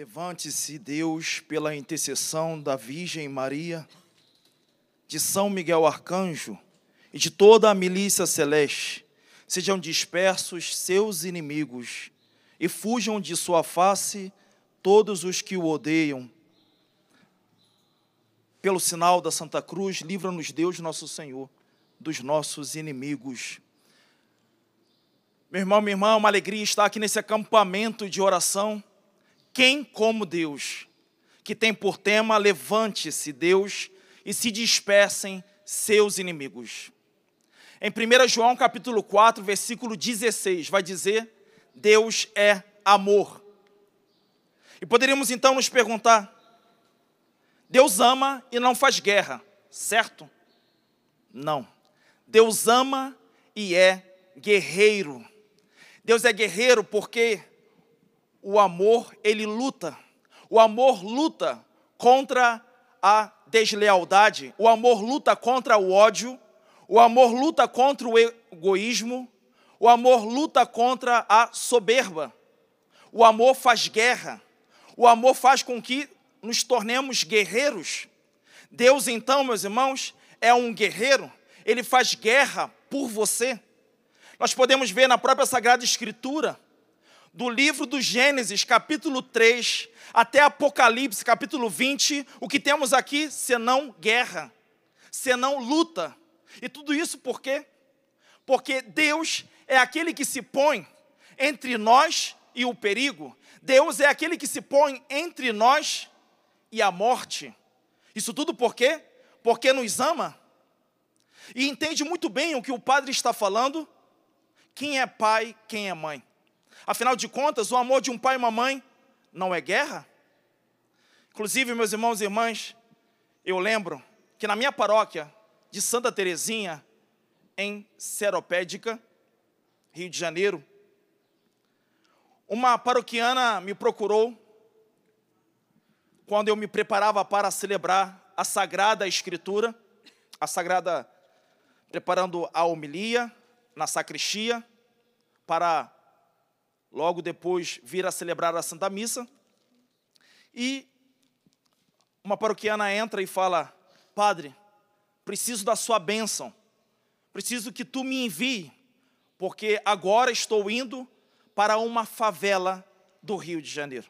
Levante-se, Deus, pela intercessão da Virgem Maria, de São Miguel Arcanjo e de toda a milícia celeste, sejam dispersos seus inimigos e fujam de sua face todos os que o odeiam. Pelo sinal da Santa Cruz, livra-nos Deus, nosso Senhor, dos nossos inimigos. Meu irmão, minha irmã, uma alegria estar aqui nesse acampamento de oração. Quem como Deus, que tem por tema levante-se Deus e se dispersem seus inimigos. Em 1 João capítulo 4, versículo 16, vai dizer: Deus é amor. E poderíamos então nos perguntar: Deus ama e não faz guerra, certo? Não. Deus ama e é guerreiro. Deus é guerreiro porque o amor, ele luta. O amor luta contra a deslealdade, o amor luta contra o ódio, o amor luta contra o egoísmo, o amor luta contra a soberba. O amor faz guerra. O amor faz com que nos tornemos guerreiros. Deus, então, meus irmãos, é um guerreiro. Ele faz guerra por você. Nós podemos ver na própria Sagrada Escritura, do livro do Gênesis, capítulo 3, até Apocalipse, capítulo 20, o que temos aqui senão guerra, senão luta. E tudo isso por quê? Porque Deus é aquele que se põe entre nós e o perigo. Deus é aquele que se põe entre nós e a morte. Isso tudo por quê? Porque nos ama. E entende muito bem o que o padre está falando quem é pai, quem é mãe. Afinal de contas, o amor de um pai e uma mãe não é guerra? Inclusive, meus irmãos e irmãs, eu lembro que na minha paróquia de Santa Terezinha, em Seropédica, Rio de Janeiro, uma paroquiana me procurou quando eu me preparava para celebrar a Sagrada Escritura, a Sagrada, preparando a homilia, na sacristia, para logo depois vir a celebrar a Santa Missa. E uma paroquiana entra e fala: Padre, preciso da sua bênção, preciso que tu me envie, porque agora estou indo para uma favela do Rio de Janeiro,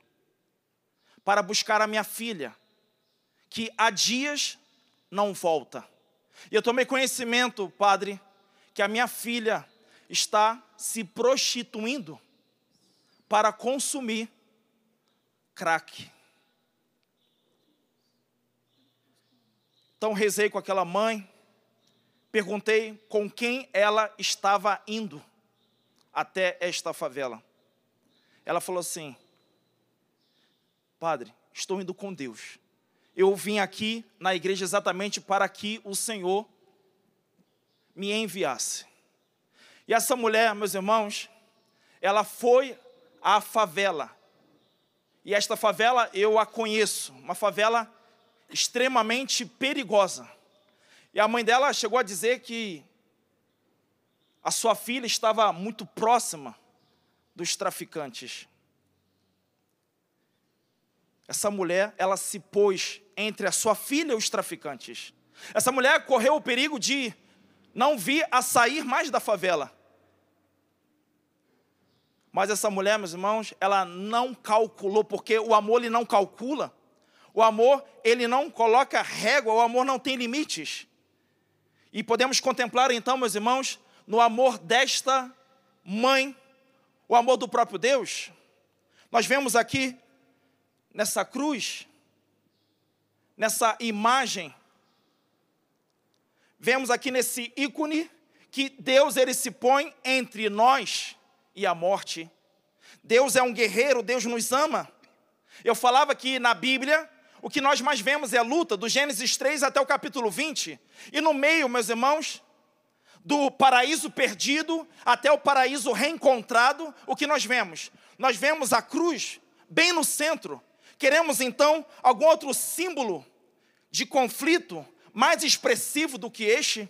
para buscar a minha filha, que há dias não volta. E eu tomei conhecimento, Padre, que a minha filha está se prostituindo para consumir crack. Então rezei com aquela mãe, perguntei com quem ela estava indo até esta favela. Ela falou assim: Padre, estou indo com Deus. Eu vim aqui na igreja exatamente para que o Senhor me enviasse. E essa mulher, meus irmãos, ela foi à favela. E esta favela eu a conheço, uma favela extremamente perigosa. E a mãe dela chegou a dizer que a sua filha estava muito próxima dos traficantes. Essa mulher, ela se pôs entre a sua filha e os traficantes. Essa mulher correu o perigo de não vir a sair mais da favela. Mas essa mulher, meus irmãos, ela não calculou, porque o amor ele não calcula. O amor, ele não coloca régua, o amor não tem limites. E podemos contemplar então, meus irmãos, no amor desta mãe, o amor do próprio Deus. Nós vemos aqui nessa cruz, nessa imagem, vemos aqui nesse ícone que Deus ele se põe entre nós e a morte. Deus é um guerreiro, Deus nos ama. Eu falava que na Bíblia o que nós mais vemos é a luta, do Gênesis 3 até o capítulo 20. E no meio, meus irmãos, do paraíso perdido até o paraíso reencontrado, o que nós vemos? Nós vemos a cruz bem no centro. Queremos então algum outro símbolo de conflito mais expressivo do que este?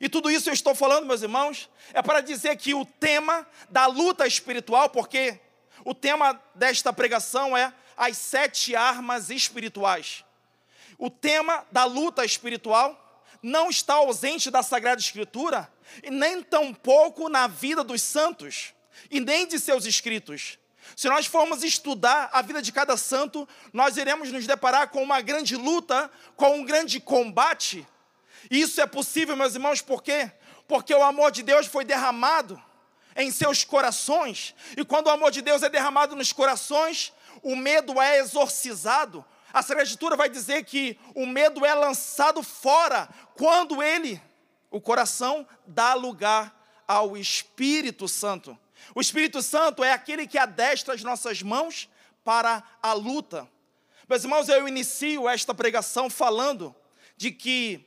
E tudo isso eu estou falando, meus irmãos, é para dizer que o tema da luta espiritual, porque O tema desta pregação é as sete armas espirituais. O tema da luta espiritual não está ausente da Sagrada Escritura e nem tampouco na vida dos santos e nem de seus escritos. Se nós formos estudar a vida de cada santo, nós iremos nos deparar com uma grande luta, com um grande combate. Isso é possível, meus irmãos, por quê? Porque o amor de Deus foi derramado em seus corações. E quando o amor de Deus é derramado nos corações, o medo é exorcizado. A Sagrada Escritura vai dizer que o medo é lançado fora quando ele, o coração, dá lugar ao Espírito Santo. O Espírito Santo é aquele que adestra as nossas mãos para a luta. Meus irmãos, eu inicio esta pregação falando de que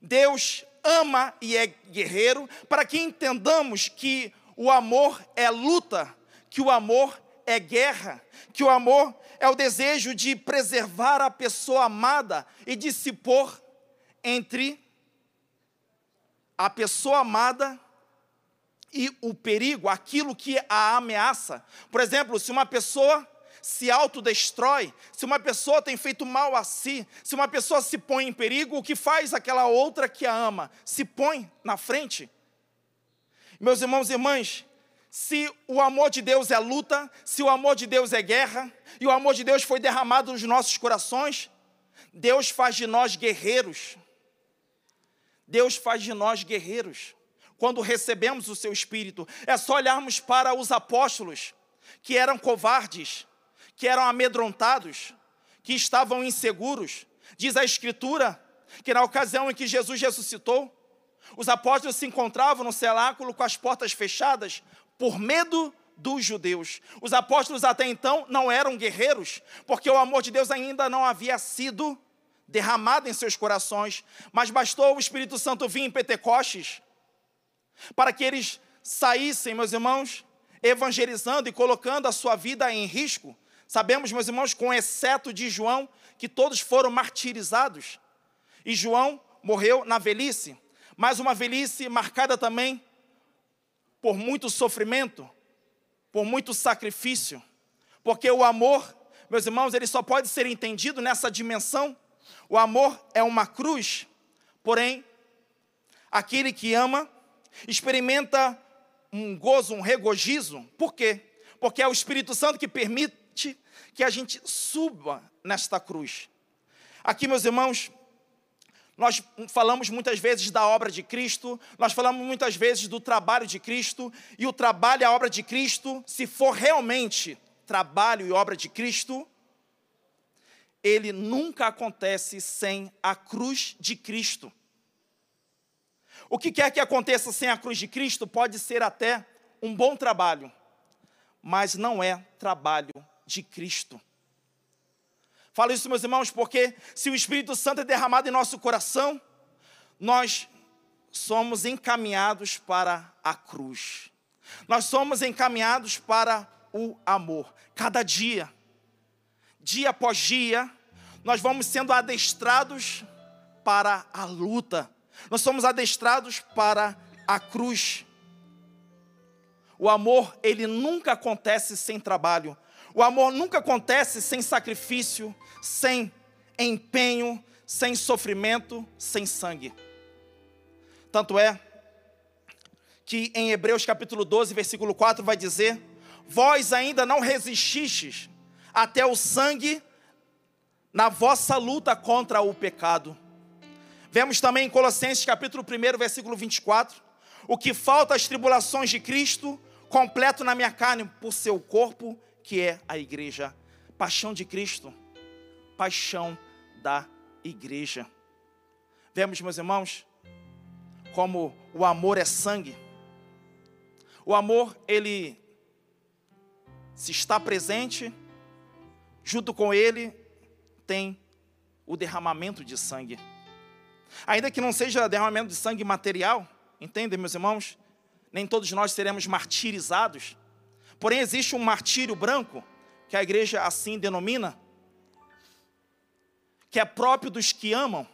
Deus ama e é guerreiro, para que entendamos que o amor é luta, que o amor é guerra, que o amor é o desejo de preservar a pessoa amada e de se pôr entre a pessoa amada e o perigo, aquilo que a ameaça. Por exemplo, se uma pessoa se autodestrói, se uma pessoa tem feito mal a si, se uma pessoa se põe em perigo, o que faz aquela outra que a ama? Se põe na frente. Meus irmãos e irmãs, se o amor de Deus é luta, se o amor de Deus é guerra, e o amor de Deus foi derramado nos nossos corações, Deus faz de nós guerreiros. Deus faz de nós guerreiros. Quando recebemos o seu espírito, é só olharmos para os apóstolos, que eram covardes, que eram amedrontados, que estavam inseguros. Diz a Escritura que na ocasião em que Jesus ressuscitou, os apóstolos se encontravam no cenáculo com as portas fechadas por medo dos judeus. Os apóstolos até então não eram guerreiros, porque o amor de Deus ainda não havia sido derramado em seus corações, mas bastou o Espírito Santo vir em Pentecostes para que eles saíssem, meus irmãos, evangelizando e colocando a sua vida em risco. Sabemos, meus irmãos, com exceto de João, que todos foram martirizados. E João morreu na velhice, mas uma velhice marcada também por muito sofrimento, por muito sacrifício, porque o amor, meus irmãos, ele só pode ser entendido nessa dimensão. O amor é uma cruz, porém, aquele que ama experimenta um gozo, um regozijo. Por quê? Porque é o Espírito Santo que permite que a gente suba nesta cruz. Aqui, meus irmãos, nós falamos muitas vezes da obra de Cristo, nós falamos muitas vezes do trabalho de Cristo, e o trabalho e a obra de Cristo, se for realmente trabalho e obra de Cristo, ele nunca acontece sem a cruz de Cristo. O que quer que aconteça sem a cruz de Cristo pode ser até um bom trabalho, mas não é trabalho de Cristo. Falo isso, meus irmãos, porque se o Espírito Santo é derramado em nosso coração, nós somos encaminhados para a cruz. Nós somos encaminhados para o amor. Cada dia, dia após dia, nós vamos sendo adestrados para a luta. Nós somos adestrados para a cruz. O amor, ele nunca acontece sem trabalho. O amor nunca acontece sem sacrifício, sem empenho, sem sofrimento, sem sangue. Tanto é que em Hebreus capítulo 12, versículo 4 vai dizer: Vós ainda não resististes até o sangue na vossa luta contra o pecado. Vemos também em Colossenses capítulo 1, versículo 24, o que falta às tribulações de Cristo, completo na minha carne por seu corpo que é a igreja. Paixão de Cristo, paixão da igreja. Vemos, meus irmãos, como o amor é sangue. O amor, ele se está presente, junto com ele tem o derramamento de sangue. Ainda que não seja derramamento de sangue material, entendem, meus irmãos? Nem todos nós seremos martirizados, Porém, existe um martírio branco, que a igreja assim denomina, que é próprio dos que amam.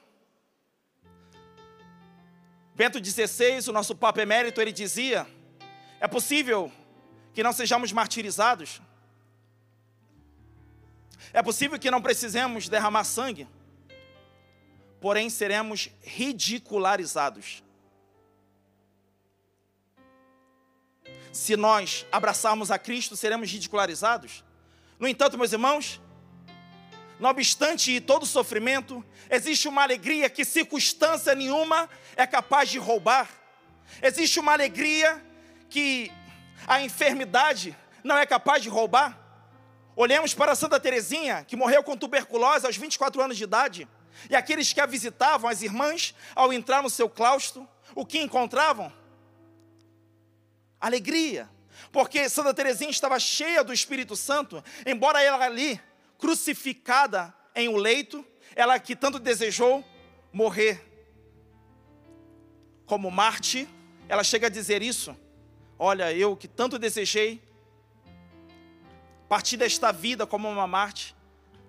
Bento XVI, o nosso Papa Emérito, ele dizia: é possível que não sejamos martirizados, É possível que não precisemos derramar sangue, porém seremos ridicularizados. Se nós abraçarmos a Cristo, seremos ridicularizados. No entanto, meus irmãos, não obstante todo sofrimento, existe uma alegria que circunstância nenhuma é capaz de roubar. Existe uma alegria que a enfermidade não é capaz de roubar. Olhemos para Santa Teresinha, que morreu com tuberculose aos 24 anos de idade, e aqueles que a visitavam, as irmãs, ao entrar no seu claustro, o que encontravam? Alegria. Porque Santa Teresinha estava cheia do Espírito Santo, embora ela ali, crucificada em um leito, ela que tanto desejou morrer como Marte, ela chega a dizer isso. Olha, eu que tanto desejei partir desta vida como uma Marte,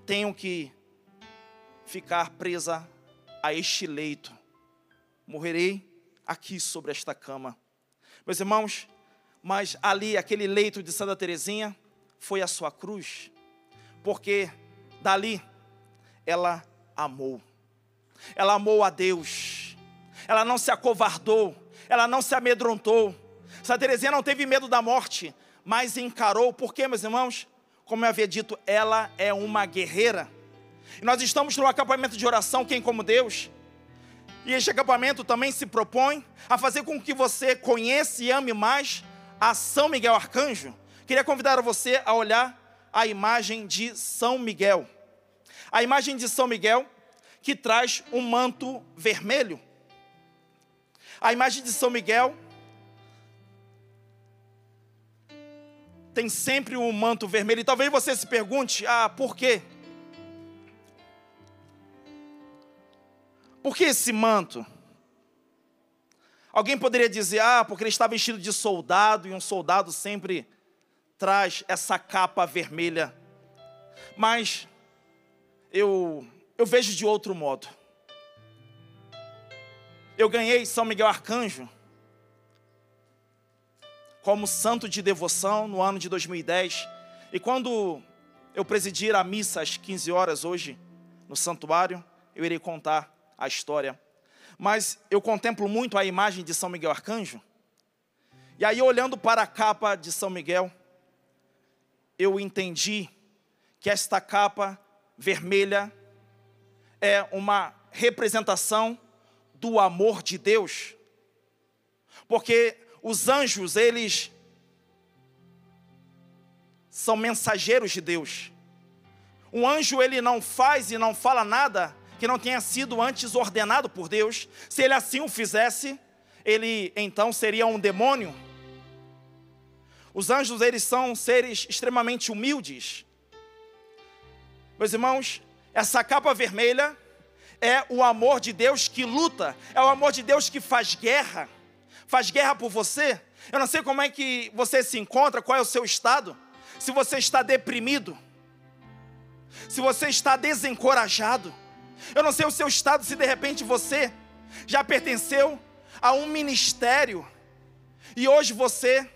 tenho que ficar presa a este leito. Morrerei aqui sobre esta cama. Meus irmãos, mas ali, aquele leito de Santa Teresinha, foi a sua cruz, porque dali ela amou. Ela amou a Deus. Ela não se acovardou, ela não se amedrontou. Santa Teresinha não teve medo da morte, mas encarou, porque, meus irmãos, como eu havia dito, ela é uma guerreira. E nós estamos no acampamento de oração, quem como Deus. E este acampamento também se propõe a fazer com que você conheça e ame mais a São Miguel Arcanjo. Queria convidar você a olhar a imagem de São Miguel. A imagem de São Miguel que traz um manto vermelho. A imagem de São Miguel tem sempre um manto vermelho. E talvez você se pergunte: ah, por quê? Por que esse manto? Alguém poderia dizer, ah, porque ele está vestido de soldado e um soldado sempre traz essa capa vermelha. Mas eu, eu vejo de outro modo. Eu ganhei São Miguel Arcanjo como santo de devoção no ano de 2010. E quando eu presidir a missa às 15 horas hoje no santuário, eu irei contar a história. Mas eu contemplo muito a imagem de São Miguel Arcanjo. E aí, olhando para a capa de São Miguel, eu entendi que esta capa vermelha é uma representação do amor de Deus. Porque os anjos, eles são mensageiros de Deus. Um anjo, ele não faz e não fala nada que não tenha sido antes ordenado por Deus. Se ele assim o fizesse, ele então seria um demônio. Os anjos, eles são seres extremamente humildes. Meus irmãos, essa capa vermelha é o amor de Deus que luta, é o amor de Deus que faz guerra faz guerra por você. Eu não sei como é que você se encontra, qual é o seu estado. Se você está deprimido, se você está desencorajado. Eu não sei o seu estado, se de repente você já pertenceu a um ministério e hoje você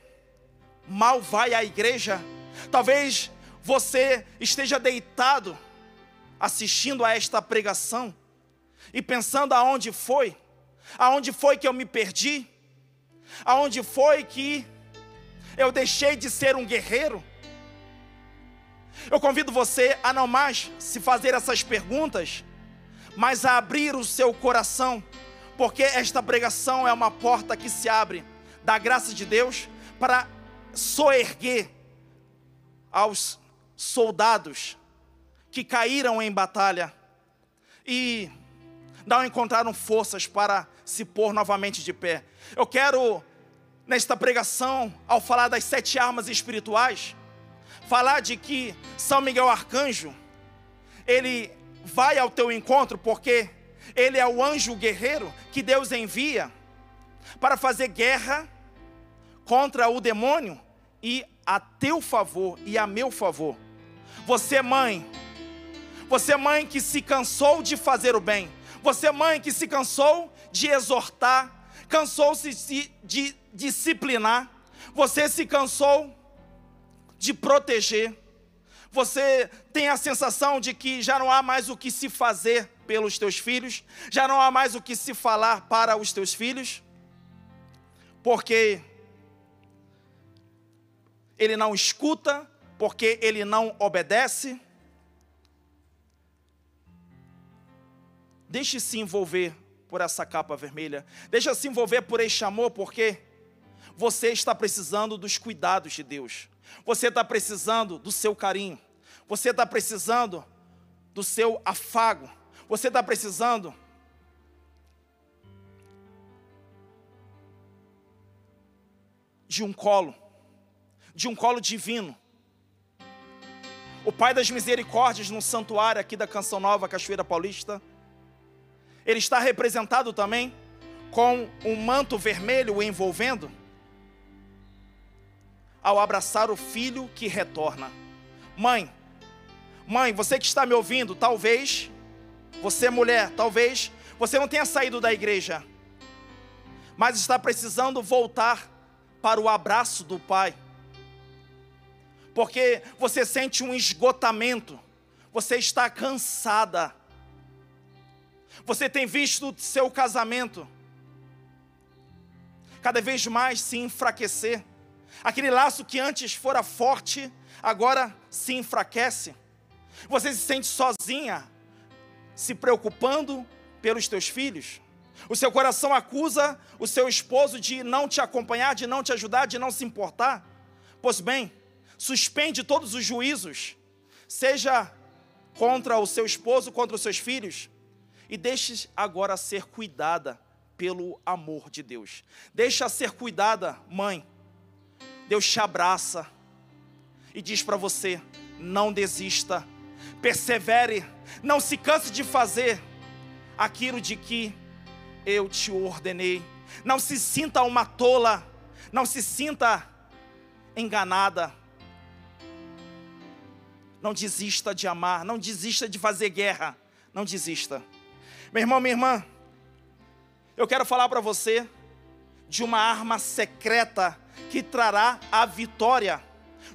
mal vai à igreja. Talvez você esteja deitado assistindo a esta pregação e pensando aonde foi, aonde foi que eu me perdi, aonde foi que eu deixei de ser um guerreiro? Eu convido você a não mais se fazer essas perguntas, mas a abrir o seu coração, porque esta pregação é uma porta que se abre da graça de Deus para soerguer aos soldados que caíram em batalha e não encontraram forças para se pôr novamente de pé. Eu quero, nesta pregação, ao falar das sete armas espirituais, falar de que São Miguel Arcanjo, ele vai ao teu encontro porque ele é o anjo guerreiro que Deus envia para fazer guerra contra o demônio e a teu favor e a meu favor. Você, mãe, você, mãe que se cansou de fazer o bem, você, mãe que se cansou de exortar, cansou-se de disciplinar, você se cansou de proteger, Você tem a sensação de que já não há mais o que se fazer pelos teus filhos, já não há mais o que se falar para os teus filhos, porque ele não escuta, porque ele não obedece. Deixe se envolver por essa capa vermelha, deixa se envolver por este amor, porque você está precisando dos cuidados de Deus. Você está precisando do seu carinho. Você está precisando do seu afago. Você está precisando de um colo, de um colo divino. O Pai das Misericórdias no santuário aqui da Canção Nova, Cachoeira Paulista, ele está representado também com um manto vermelho o envolvendo ao abraçar o filho que retorna. Mãe, mãe, você que está me ouvindo, talvez, você mulher, talvez você não tenha saído da igreja, mas está precisando voltar para o abraço do pai. Porque você sente um esgotamento, você está cansada. Você tem visto seu casamento cada vez mais se enfraquecer. Aquele laço que antes fora forte, agora se enfraquece. Você se sente sozinha, se preocupando pelos teus filhos. O seu coração acusa o seu esposo de não te acompanhar, de não te ajudar, de não se importar. Pois bem, suspende todos os juízos, seja contra o seu esposo, contra os seus filhos, e deixe agora ser cuidada pelo amor de Deus. Deixa ser cuidada, mãe, Deus te abraça e diz para você: não desista, persevere, não se canse de fazer aquilo de que eu te ordenei. Não se sinta uma tola, não se sinta enganada. Não desista de amar, não desista de fazer guerra, não desista. Meu irmão, minha irmã, eu quero falar para você de uma arma secreta que trará a vitória,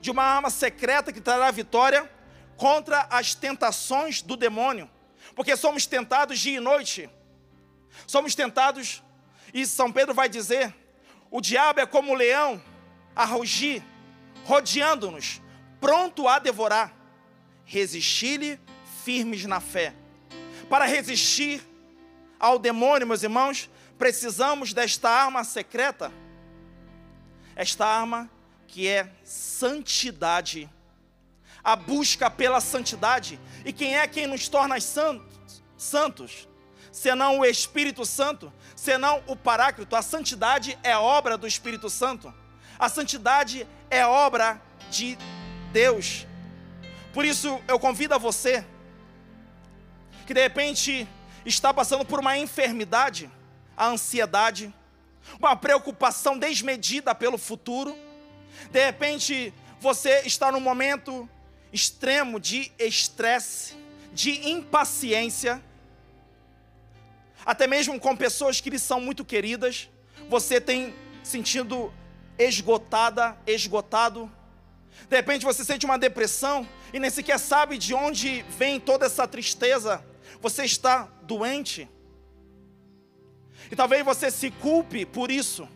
de uma arma secreta que trará a vitória contra as tentações do demônio, porque somos tentados dia e noite, somos tentados, e São Pedro vai dizer: o diabo é como um leão a rugir, rodeando-nos, pronto a devorar. Resistir-lhe firmes na fé. Para resistir ao demônio, meus irmãos, precisamos desta arma secreta esta arma que é santidade. A busca pela santidade. E quem é quem nos torna santos? Santos? Senão o Espírito Santo, senão o Paráclito. A santidade é obra do Espírito Santo. A santidade é obra de Deus. Por isso eu convido a você que de repente está passando por uma enfermidade, a ansiedade, uma preocupação desmedida pelo futuro. De repente, você está num momento extremo de estresse, de impaciência, até mesmo com pessoas que lhe são muito queridas, você tem sentido esgotada, esgotado. De repente você sente uma depressão e nem sequer sabe de onde vem toda essa tristeza. Você está doente. E talvez você se culpe por isso.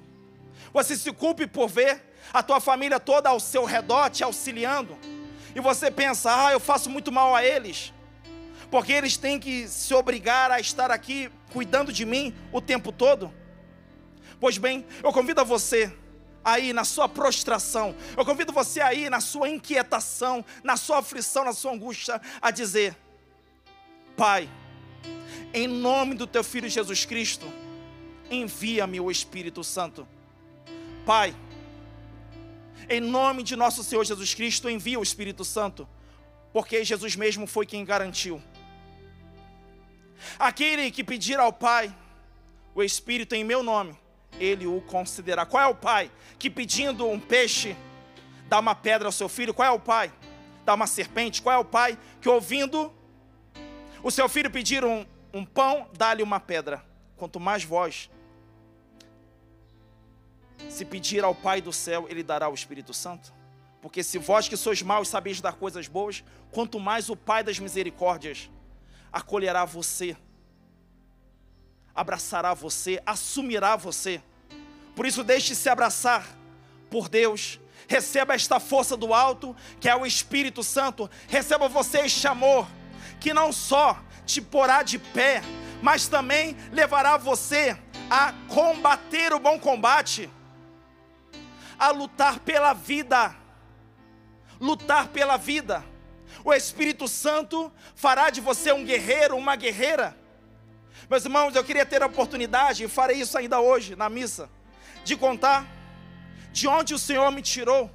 Você se culpe por ver a tua família toda ao seu redor te auxiliando. E você pensa, ah, eu faço muito mal a eles. Porque eles têm que se obrigar a estar aqui cuidando de mim o tempo todo. Pois bem, eu convido a você aí na sua prostração, eu convido você aí na sua inquietação, na sua aflição, na sua angústia, a dizer: Pai, em nome do teu filho Jesus Cristo, envia-me o Espírito Santo. Pai, em nome de nosso Senhor Jesus Cristo, envia o Espírito Santo, porque Jesus mesmo foi quem garantiu. Aquele que pedir ao Pai o Espírito em meu nome, ele o concederá. Qual é o pai que pedindo um peixe dá uma pedra ao seu filho? Qual é o pai? Dá uma serpente? Qual é o pai que ouvindo o seu filho pedir um, um pão, dá-lhe uma pedra? Quanto mais vós, se pedir ao Pai do céu, Ele dará o Espírito Santo. Porque se vós que sois maus sabeis dar coisas boas, quanto mais o Pai das misericórdias acolherá você, abraçará você, assumirá você. Por isso, deixe-se abraçar por Deus. Receba esta força do alto, que é o Espírito Santo. Receba você este amor, que não só te porá de pé, mas também levará você a combater o bom combate, a lutar pela vida. Lutar pela vida. O Espírito Santo fará de você um guerreiro, uma guerreira. Meus irmãos, eu queria ter a oportunidade, e farei isso ainda hoje na missa, de contar de onde o Senhor me tirou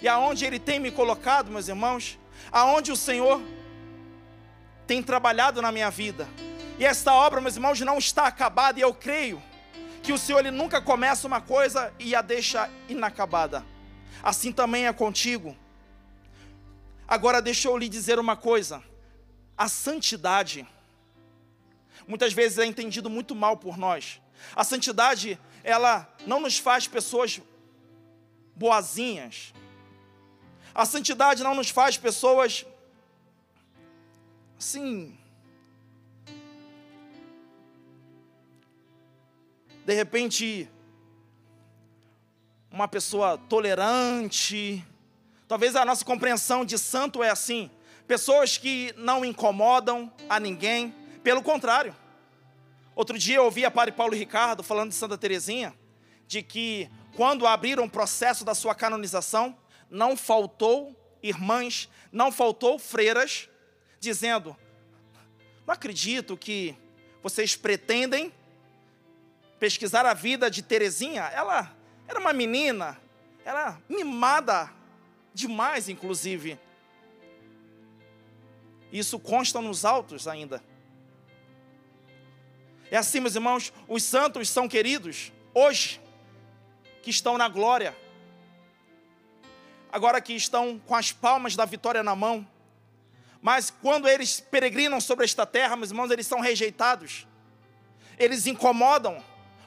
e aonde Ele tem me colocado, meus irmãos, aonde o Senhor tem trabalhado na minha vida. E esta obra, meus irmãos, não está acabada, e eu creio que o Senhor ele nunca começa uma coisa e a deixa inacabada. Assim também é contigo. Agora deixa eu lhe dizer uma coisa: a santidade muitas vezes é entendido muito mal por nós. A santidade, ela não nos faz pessoas boazinhas. A santidade não nos faz pessoas assim. De repente, uma pessoa tolerante. Talvez a nossa compreensão de santo é assim: pessoas que não incomodam a ninguém, pelo contrário. Outro dia eu ouvi a Padre Paulo Ricardo falando de Santa Teresinha, de que quando abriram o processo da sua canonização, não faltou irmãs, não faltou freiras, dizendo: Não acredito que vocês pretendem pesquisar a vida de Terezinha. Ela era uma menina, era mimada demais, inclusive. Isso consta nos autos ainda. É assim, meus irmãos, os santos são queridos hoje que estão na glória, agora que estão com as palmas da vitória na mão, mas quando eles peregrinam sobre esta terra, meus irmãos, eles são rejeitados, eles incomodam,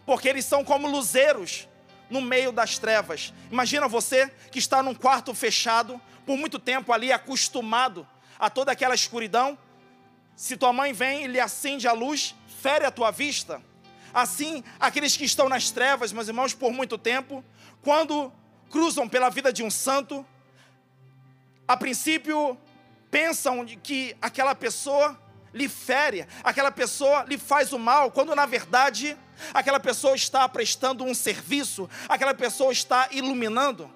porque eles são como luzeiros no meio das trevas. Imagina você que está num quarto fechado, por muito tempo ali, acostumado a toda aquela escuridão. Se tua mãe vem e lhe acende a luz, fere a tua vista. Assim, aqueles que estão nas trevas, meus irmãos, por muito tempo, quando cruzam pela vida de um santo, a princípio pensam que aquela pessoa lhe fere, aquela pessoa lhe faz o mal, quando na verdade aquela pessoa está prestando um serviço, aquela pessoa está iluminando.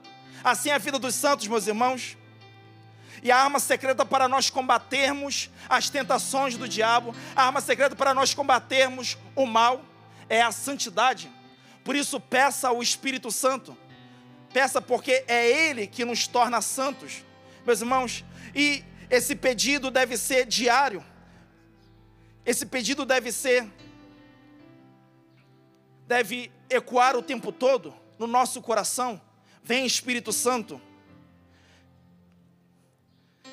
Assim é a vida dos santos, meus irmãos. E a arma secreta para nós combatermos as tentações do diabo, a arma secreta para nós combatermos o mal, é a santidade. Por isso, peça ao Espírito Santo. Peça porque é Ele que nos torna santos, meus irmãos. E esse pedido deve ser diário. Esse pedido deve ser, deve ecoar o tempo todo no nosso coração. Vem Espírito Santo.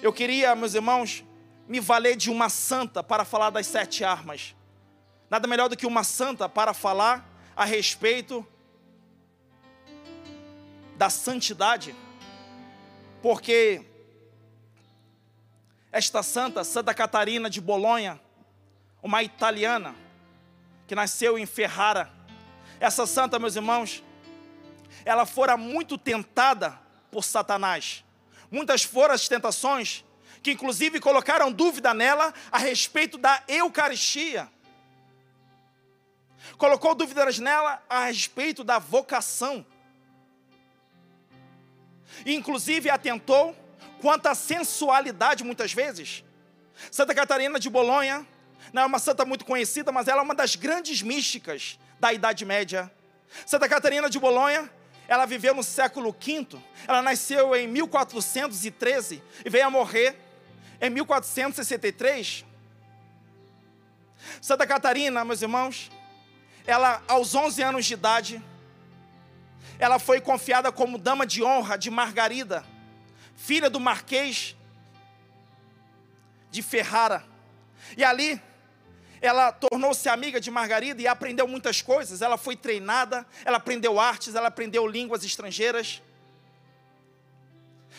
Eu queria, meus irmãos, me valer de uma santa para falar das sete armas. Nada melhor do que uma santa para falar a respeito da santidade, porque esta santa, Santa Catarina de Bolonha, uma italiana que nasceu em Ferrara, essa santa, meus irmãos, ela fora muito tentada por Satanás. Muitas foram as tentações que, inclusive, colocaram dúvida nela a respeito da Eucaristia colocou dúvidas nela a respeito da vocação. Inclusive atentou quanto à sensualidade muitas vezes. Santa Catarina de Bolonha não é uma santa muito conhecida, mas ela é uma das grandes místicas da Idade Média. Santa Catarina de Bolonha, ela viveu no século V, ela nasceu em 1413 e veio a morrer em 1463. Santa Catarina, meus irmãos, ela, aos 11 anos de idade, ela foi confiada como dama de honra de Margarida, filha do Marquês de Ferrara. E ali, ela tornou-se amiga de Margarida e aprendeu muitas coisas. Ela foi treinada, ela aprendeu artes, ela aprendeu línguas estrangeiras.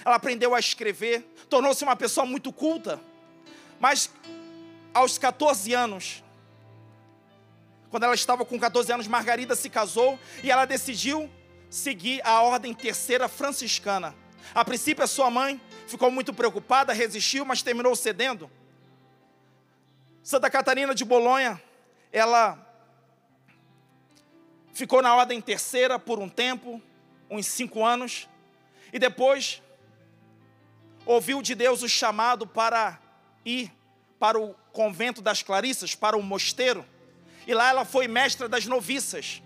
ela aprendeu a escrever, tornou-se uma pessoa muito culta. Mas aos 14 anos, quando ela estava com 14 anos, Margarida se casou e ela decidiu seguir a ordem terceira franciscana. A princípio, a sua mãe ficou muito preocupada, resistiu, mas terminou cedendo. Santa Catarina de Bolonha, ela ficou na ordem terceira por um tempo, uns cinco anos, e depois ouviu de Deus o chamado para ir para o convento das Clarissas, para o mosteiro, e lá ela foi mestra das noviças.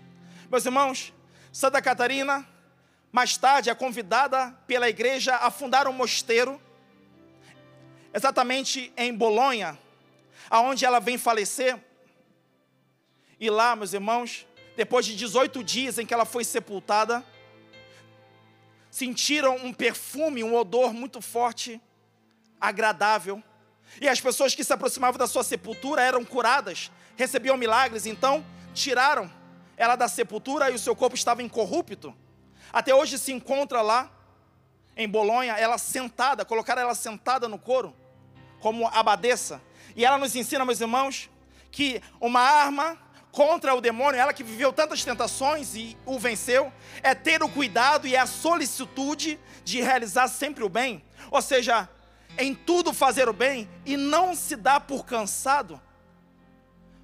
Meus irmãos, Santa Catarina, mais tarde, é convidada pela igreja a fundar um mosteiro, exatamente em Bolonha, aonde ela vem falecer. E lá, meus irmãos, depois de 18 dias em que ela foi sepultada, sentiram um perfume, um odor muito forte, agradável. E as pessoas que se aproximavam da sua sepultura eram curadas, recebiam milagres, então tiraram ela da sepultura e o seu corpo estava incorrupto. Até hoje se encontra lá, em Bolonha, ela sentada, colocaram ela sentada no couro, como abadesa. E ela nos ensina, meus irmãos, que uma arma contra o demônio, ela que viveu tantas tentações e o venceu, é ter o cuidado e a solicitude de realizar sempre o bem. Ou seja, em tudo fazer o bem e não se dá por cansado.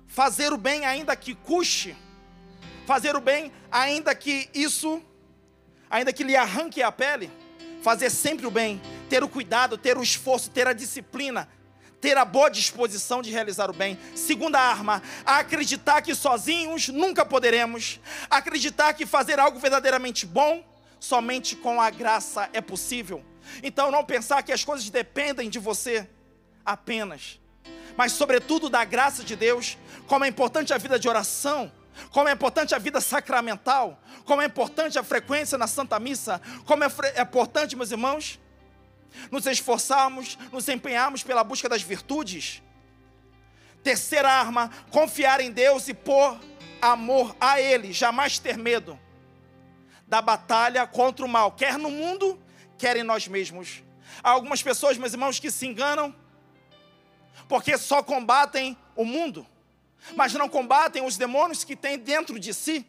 Fazer o bem ainda que custe. Fazer o bem ainda que isso, ainda que lhe arranque a pele. Fazer sempre o bem, ter o cuidado, ter o esforço, ter a disciplina, ter a boa disposição de realizar o bem. Segunda arma, acreditar que sozinhos nunca poderemos. Acreditar que fazer algo verdadeiramente bom somente com a graça é possível. Então não pensar que as coisas dependem de você apenas, mas sobretudo da graça de Deus, como é importante a vida de oração, como é importante a vida sacramental, como é importante a frequência na Santa Missa, como é, é importante, meus irmãos, nos esforçarmos, nos empenharmos pela busca das virtudes. Terceira arma, confiar em Deus e pôr amor a Ele, jamais ter medo da batalha contra o mal, quer no mundo, quer em nós mesmos. Há algumas pessoas, meus irmãos, que se enganam, porque só combatem o mundo, mas não combatem os demônios que têm dentro de si.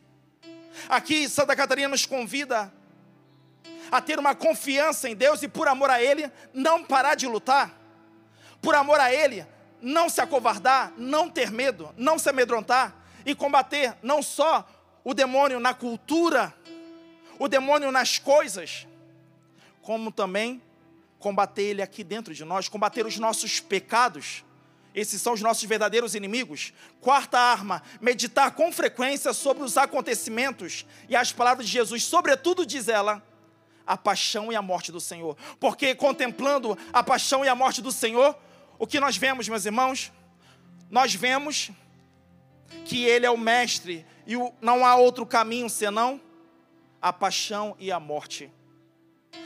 Aqui, Santa Catarina nos convida a ter uma confiança em Deus e por amor a Ele não parar de lutar, por amor a Ele não se acovardar, não ter medo, não se amedrontar e combater não só o demônio na cultura, o demônio nas coisas, como também combater ele aqui dentro de nós, combater os nossos pecados. Esses são os nossos verdadeiros inimigos. Quarta arma, meditar com frequência sobre os acontecimentos e as palavras de Jesus, sobretudo diz ela, a paixão e a morte do Senhor. Porque contemplando a paixão e a morte do Senhor, o que nós vemos, meus irmãos? Nós vemos que Ele é o Mestre e não há outro caminho senão a paixão e a morte.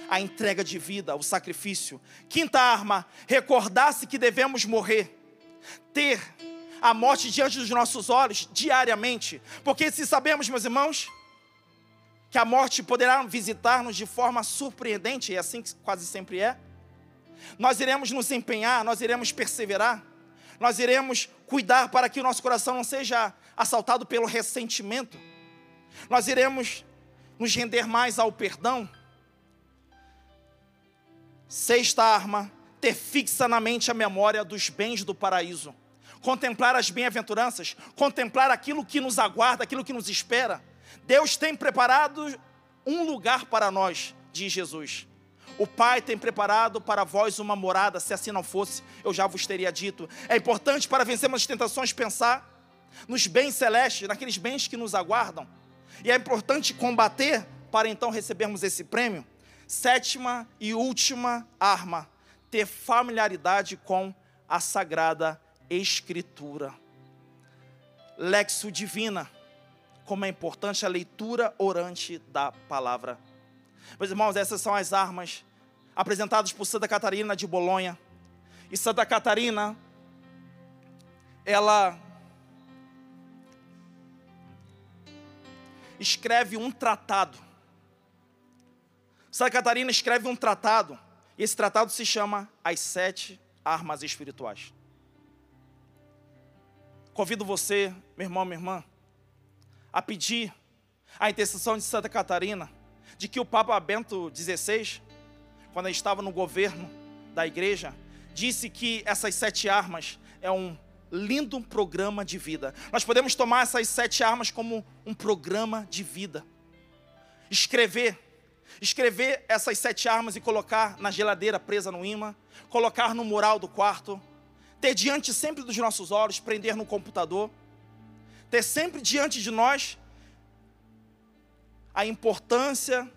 A entrega de vida, o sacrifício. Quinta arma, recordar-se que devemos morrer. Ter a morte diante dos nossos olhos diariamente. Porque se sabemos, meus irmãos, que a morte poderá visitar-nos de forma surpreendente, e assim quase sempre é. Nós iremos nos empenhar, nós iremos perseverar, nós iremos cuidar para que o nosso coração não seja assaltado pelo ressentimento, nós iremos nos render mais ao perdão. Sexta arma, ter fixa na mente a memória dos bens do paraíso, contemplar as bem-aventuranças, contemplar aquilo que nos aguarda, aquilo que nos espera Deus tem preparado um lugar para nós, diz Jesus. O Pai tem preparado para vós uma morada, se assim não fosse, eu já vos teria dito. É importante para vencermos as tentações pensar nos bens celestes, naqueles bens que nos aguardam. E é importante combater para então recebermos esse prêmio. Sétima e última arma: ter familiaridade com a Sagrada Escritura. Lexo Divina como é importante a leitura orante da palavra. Meus irmãos, essas são as armas apresentadas por Santa Catarina de Bolonha. E Santa Catarina, ela escreve um tratado. Santa Catarina escreve um tratado Esse tratado se chama As Sete Armas Espirituais. Convido você, meu irmão, minha irmã, a pedir a intercessão de Santa Catarina, de que o Papa Bento XVI, quando estava no governo da igreja, disse que essas sete armas é um lindo programa de vida. Nós podemos tomar essas sete armas como um programa de vida. Escrever, escrever essas sete armas e colocar na geladeira presa no imã, colocar no mural do quarto, ter diante sempre dos nossos olhos, prender no computador, ter sempre diante de nós a importância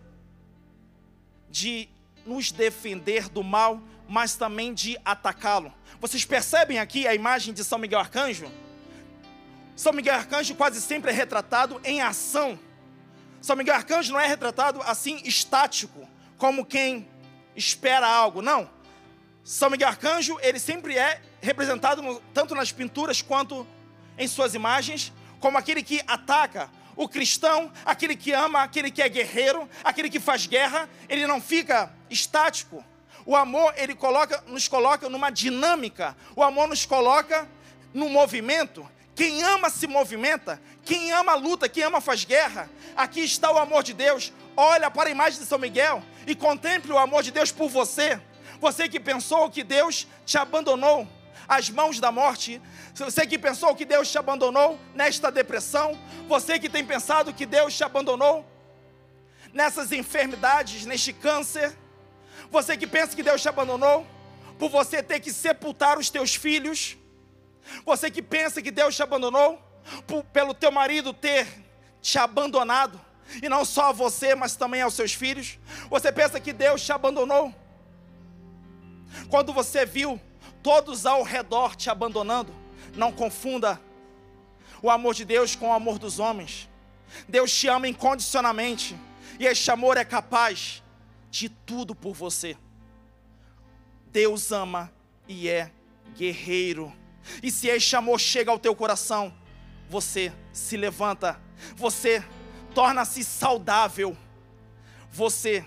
de nos defender do mal, mas também de atacá-lo. Vocês percebem aqui a imagem de São Miguel Arcanjo? São Miguel Arcanjo quase sempre é retratado em ação. São Miguel Arcanjo não é retratado assim estático, como quem espera algo, não. São Miguel Arcanjo, ele sempre é representado no, tanto nas pinturas quanto em suas imagens, como aquele que ataca, o cristão, aquele que ama, aquele que é guerreiro, aquele que faz guerra, ele não fica estático. O amor, ele coloca, nos coloca numa dinâmica. O amor nos coloca no movimento. Quem ama se movimenta. Quem ama luta, quem ama faz guerra. Aqui está o amor de Deus. Olha para a imagem de São Miguel e contemple o amor de Deus por você. Você que pensou que Deus te abandonou às mãos da morte. Você que pensou que Deus te abandonou nesta depressão, você que tem pensado que Deus te abandonou nessas enfermidades, neste câncer, você que pensa que Deus te abandonou por você ter que sepultar os teus filhos, você que pensa que Deus te abandonou por, pelo teu marido ter te abandonado, e não só a você, mas também aos seus filhos. Você pensa que Deus te abandonou quando você viu todos ao redor te abandonando. Não confunda o amor de Deus com o amor dos homens. Deus te ama incondicionalmente, e este amor é capaz de tudo por você. Deus ama e é guerreiro. E se este amor chega ao teu coração, você se levanta, você torna-se saudável, você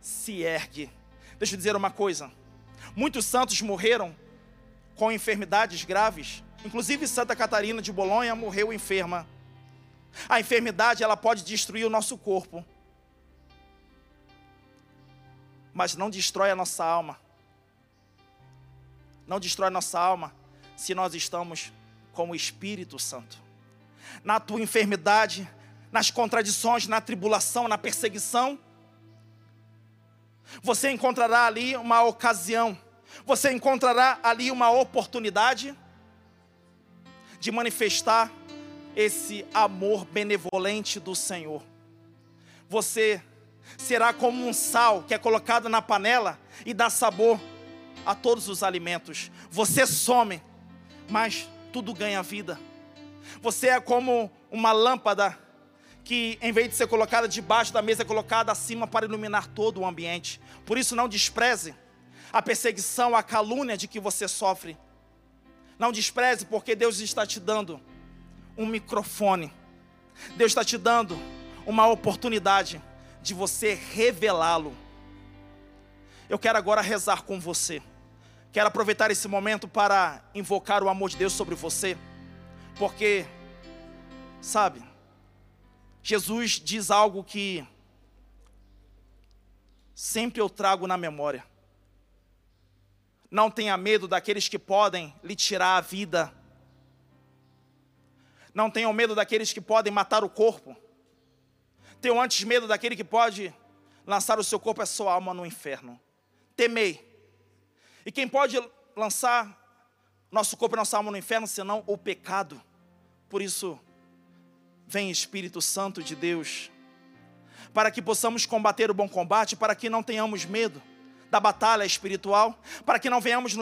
se ergue. Deixa eu dizer uma coisa: muitos santos morreram com enfermidades graves. Inclusive Santa Catarina de Bolonha morreu enferma. A enfermidade ela pode destruir o nosso corpo, mas não destrói a nossa alma. Não destrói a nossa alma se nós estamos com o Espírito Santo. Na tua enfermidade, nas contradições, na tribulação, na perseguição, você encontrará ali uma ocasião você encontrará ali uma oportunidade de manifestar esse amor benevolente do Senhor. Você será como um sal que é colocado na panela e dá sabor a todos os alimentos. Você some, mas tudo ganha vida. Você é como uma lâmpada que, em vez de ser colocada debaixo da mesa, é colocada acima para iluminar todo o ambiente. Por isso, não despreze a perseguição, a calúnia de que você sofre. Não despreze, porque Deus está te dando um microfone. Deus está te dando uma oportunidade de você revelá-lo. Eu quero agora rezar com você. Quero aproveitar esse momento para invocar o amor de Deus sobre você, porque, sabe, Jesus diz algo que sempre eu trago na memória. Não tenha medo daqueles que podem lhe tirar a vida. Não tenham medo daqueles que podem matar o corpo. Tenham antes medo daquele que pode lançar o seu corpo e a sua alma no inferno. Temei. E quem pode lançar nosso corpo e nossa alma no inferno senão o pecado? Por isso, vem Espírito Santo de Deus, para que possamos combater o bom combate, para que não tenhamos medo da batalha espiritual, para que não venhamos nos